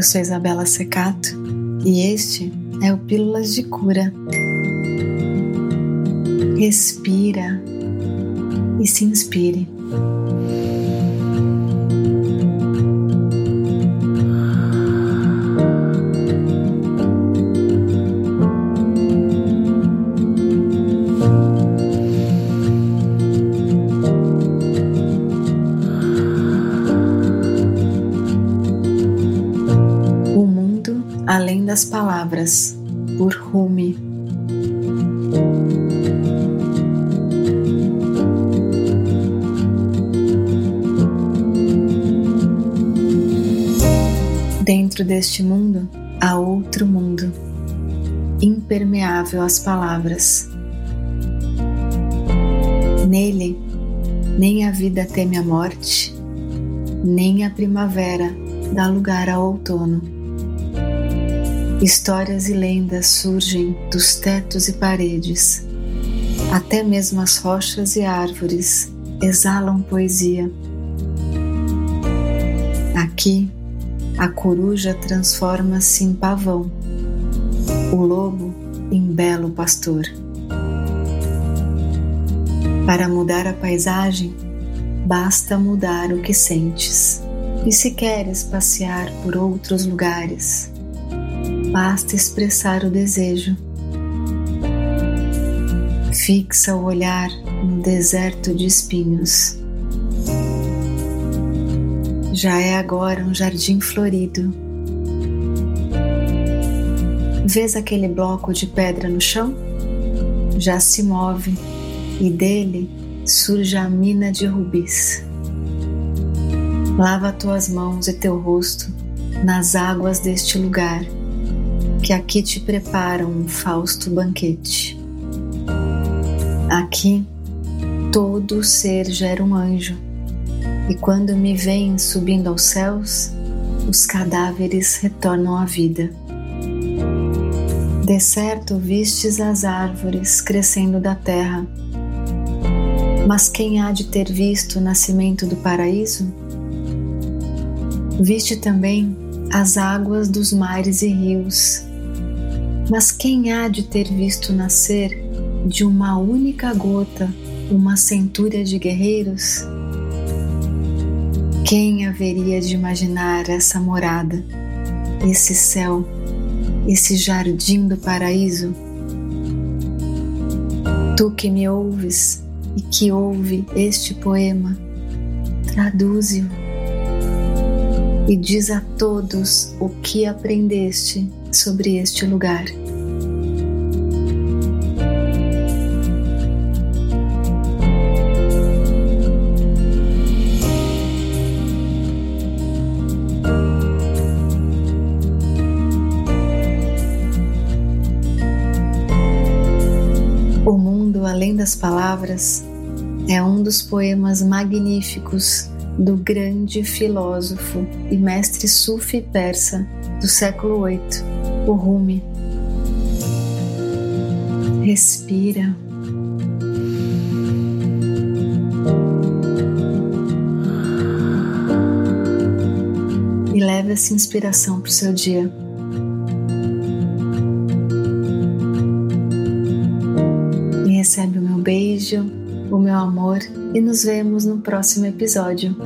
Eu sou Isabela Secato e este é o Pílulas de Cura. Respira e se inspire. Além das Palavras, por Rumi. Dentro deste mundo há outro mundo, impermeável às palavras. Nele, nem a vida teme a morte, nem a primavera dá lugar ao outono Histórias e lendas surgem dos tetos e paredes. Até mesmo as rochas e árvores exalam poesia. Aqui, a coruja transforma-se em pavão, o lobo em belo pastor. Para mudar a paisagem, basta mudar o que sentes. E se queres passear por outros lugares, basta expressar o desejo. Fixa o olhar no deserto de espinhos. Já é agora um jardim florido. Vês aquele bloco de pedra no chão? Já se move e dele surge a mina de rubis. Lava tuas mãos e teu rosto nas águas deste lugar que aqui te preparam um fausto banquete. Aqui todo ser gera um anjo, e quando me veem subindo aos céus, os cadáveres retornam à vida. De certo vistes as árvores crescendo da terra, mas quem há de ter visto o nascimento do paraíso? Viste também as águas dos mares e rios mas quem há de ter visto nascer de uma única gota uma centúria de guerreiros? Quem haveria de imaginar essa morada, esse céu, esse jardim do paraíso? Tu que me ouves e que ouve este poema, traduze-o e diz a todos o que aprendeste sobre este lugar. O Mundo Além das Palavras é um dos poemas magníficos do grande filósofo e mestre sufi persa do século VIII, o Rumi. Respira. E leve essa inspiração para o seu dia. O meu amor e nos vemos no próximo episódio.